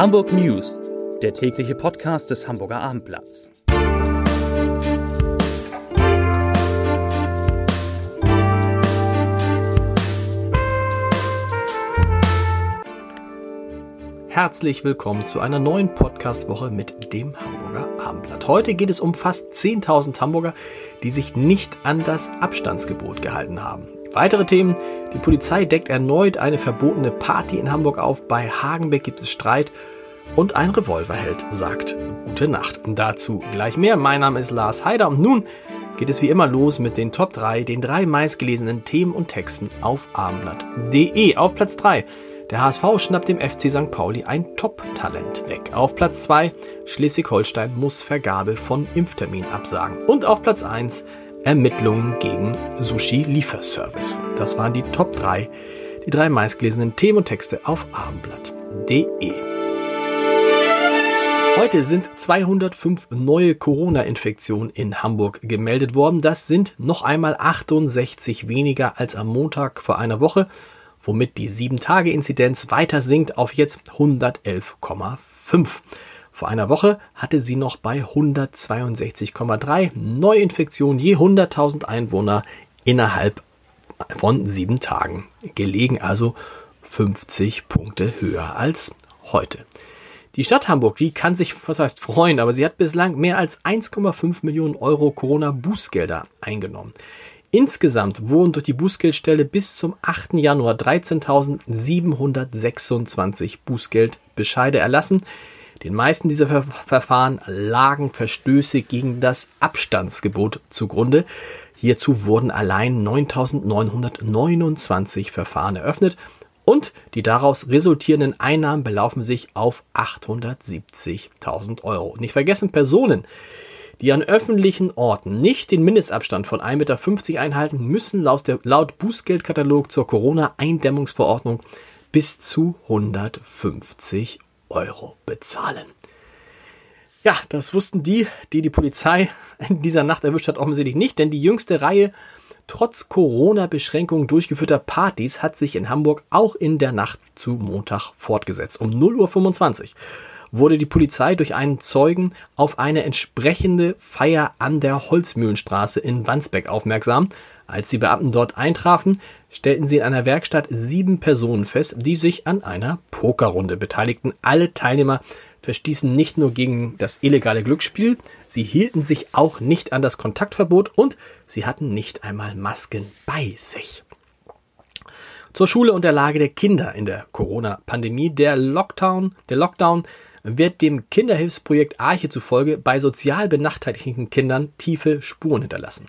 Hamburg News, der tägliche Podcast des Hamburger Abendblatts. Herzlich willkommen zu einer neuen Podcast-Woche mit dem Hamburger Abendblatt. Heute geht es um fast 10.000 Hamburger, die sich nicht an das Abstandsgebot gehalten haben. Weitere Themen. Die Polizei deckt erneut eine verbotene Party in Hamburg auf. Bei Hagenbeck gibt es Streit. Und ein Revolverheld sagt Gute Nacht. Dazu gleich mehr. Mein Name ist Lars Heider und nun geht es wie immer los mit den Top 3, den drei meistgelesenen Themen und Texten auf abendblatt.de. Auf Platz 3. Der HSV schnappt dem FC St. Pauli ein Top-Talent weg. Auf Platz 2. Schleswig-Holstein muss Vergabe von Impftermin absagen. Und auf Platz 1. Ermittlungen gegen Sushi-Lieferservice. Das waren die Top 3, die drei meistgelesenen Themen und Texte auf abendblatt.de. Heute sind 205 neue Corona-Infektionen in Hamburg gemeldet worden. Das sind noch einmal 68 weniger als am Montag vor einer Woche, womit die 7-Tage-Inzidenz weiter sinkt auf jetzt 111,5. Vor einer Woche hatte sie noch bei 162,3 Neuinfektionen je 100.000 Einwohner innerhalb von sieben Tagen gelegen, also 50 Punkte höher als heute. Die Stadt Hamburg, die kann sich, was heißt freuen, aber sie hat bislang mehr als 1,5 Millionen Euro Corona-Bußgelder eingenommen. Insgesamt wurden durch die Bußgeldstelle bis zum 8. Januar 13.726 Bußgeldbescheide erlassen. Den meisten dieser Ver Verfahren lagen Verstöße gegen das Abstandsgebot zugrunde. Hierzu wurden allein 9.929 Verfahren eröffnet und die daraus resultierenden Einnahmen belaufen sich auf 870.000 Euro. Nicht vergessen Personen, die an öffentlichen Orten nicht den Mindestabstand von 1,50 Meter einhalten, müssen laut, der, laut Bußgeldkatalog zur Corona-Eindämmungsverordnung bis zu 150 Euro bezahlen. Ja, das wussten die, die die Polizei in dieser Nacht erwischt hat, offensichtlich nicht, denn die jüngste Reihe trotz Corona-Beschränkungen durchgeführter Partys hat sich in Hamburg auch in der Nacht zu Montag fortgesetzt. Um 0.25 Uhr wurde die Polizei durch einen Zeugen auf eine entsprechende Feier an der Holzmühlenstraße in Wandsbeck aufmerksam. Als die Beamten dort eintrafen, stellten sie in einer Werkstatt sieben Personen fest, die sich an einer Pokerrunde beteiligten. Alle Teilnehmer verstießen nicht nur gegen das illegale Glücksspiel, sie hielten sich auch nicht an das Kontaktverbot und sie hatten nicht einmal Masken bei sich. Zur Schule und der Lage der Kinder in der Corona-Pandemie. Der Lockdown, der Lockdown wird dem Kinderhilfsprojekt Arche zufolge bei sozial benachteiligten Kindern tiefe Spuren hinterlassen.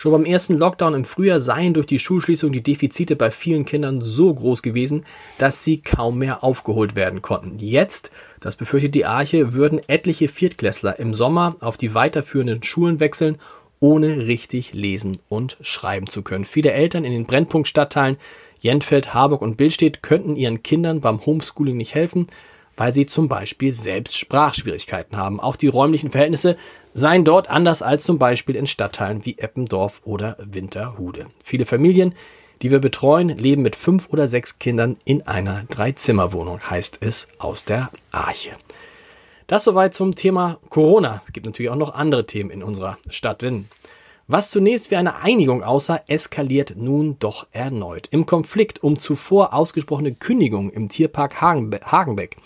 Schon beim ersten Lockdown im Frühjahr seien durch die Schulschließung die Defizite bei vielen Kindern so groß gewesen, dass sie kaum mehr aufgeholt werden konnten. Jetzt, das befürchtet die Arche, würden etliche Viertklässler im Sommer auf die weiterführenden Schulen wechseln, ohne richtig lesen und schreiben zu können. Viele Eltern in den Brennpunktstadtteilen Jentfeld, Harburg und Billstedt könnten ihren Kindern beim Homeschooling nicht helfen, weil sie zum Beispiel selbst Sprachschwierigkeiten haben. Auch die räumlichen Verhältnisse seien dort anders als zum Beispiel in Stadtteilen wie Eppendorf oder Winterhude. Viele Familien, die wir betreuen, leben mit fünf oder sechs Kindern in einer Dreizimmerwohnung, heißt es aus der Arche. Das soweit zum Thema Corona. Es gibt natürlich auch noch andere Themen in unserer Stadt, denn was zunächst wie eine Einigung aussah, eskaliert nun doch erneut. Im Konflikt um zuvor ausgesprochene Kündigung im Tierpark Hagenbeck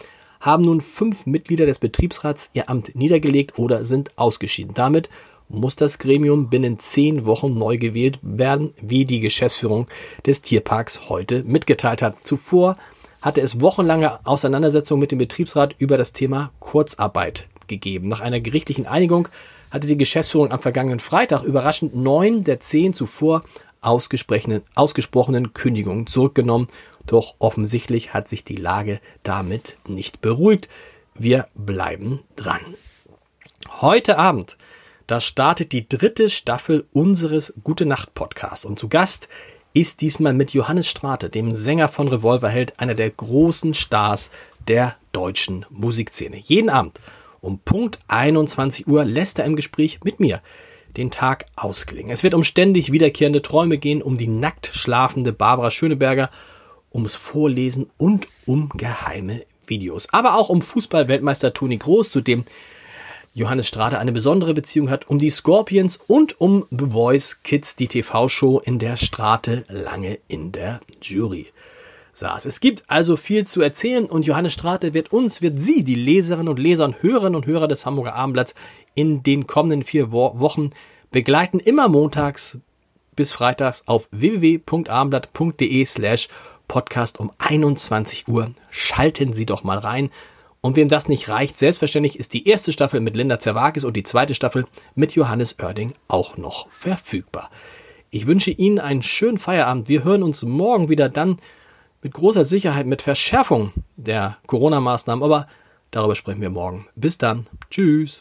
haben nun fünf Mitglieder des Betriebsrats ihr Amt niedergelegt oder sind ausgeschieden. Damit muss das Gremium binnen zehn Wochen neu gewählt werden, wie die Geschäftsführung des Tierparks heute mitgeteilt hat. Zuvor hatte es wochenlange Auseinandersetzungen mit dem Betriebsrat über das Thema Kurzarbeit gegeben. Nach einer gerichtlichen Einigung hatte die Geschäftsführung am vergangenen Freitag überraschend neun der zehn zuvor ausgesprochenen, Kündigungen zurückgenommen doch offensichtlich hat sich die Lage damit nicht beruhigt. Wir bleiben dran. Heute Abend, da startet die dritte Staffel unseres Gute Nacht Podcasts und zu Gast ist diesmal mit Johannes Strate, dem Sänger von Revolverheld, einer der großen Stars der deutschen Musikszene. Jeden Abend um Punkt 21 Uhr lässt er im Gespräch mit mir den Tag ausklingen. Es wird um ständig wiederkehrende Träume gehen, um die nackt schlafende Barbara Schöneberger ums Vorlesen und um geheime Videos. Aber auch um Fußball-Weltmeister Toni Groß, zu dem Johannes Strate eine besondere Beziehung hat, um die Scorpions und um The Voice Kids, die TV-Show, in der Strate lange in der Jury saß. Es gibt also viel zu erzählen und Johannes Strate wird uns, wird Sie, die Leserinnen und Leser und Hörerinnen und Hörer des Hamburger Abendblatts, in den kommenden vier Wochen begleiten, immer montags bis freitags auf www.abendblatt.de slash podcast um 21 Uhr. Schalten Sie doch mal rein. Und wem das nicht reicht, selbstverständlich ist die erste Staffel mit Linda Zerwakis und die zweite Staffel mit Johannes Oerding auch noch verfügbar. Ich wünsche Ihnen einen schönen Feierabend. Wir hören uns morgen wieder dann mit großer Sicherheit mit Verschärfung der Corona-Maßnahmen, aber darüber sprechen wir morgen. Bis dann. Tschüss.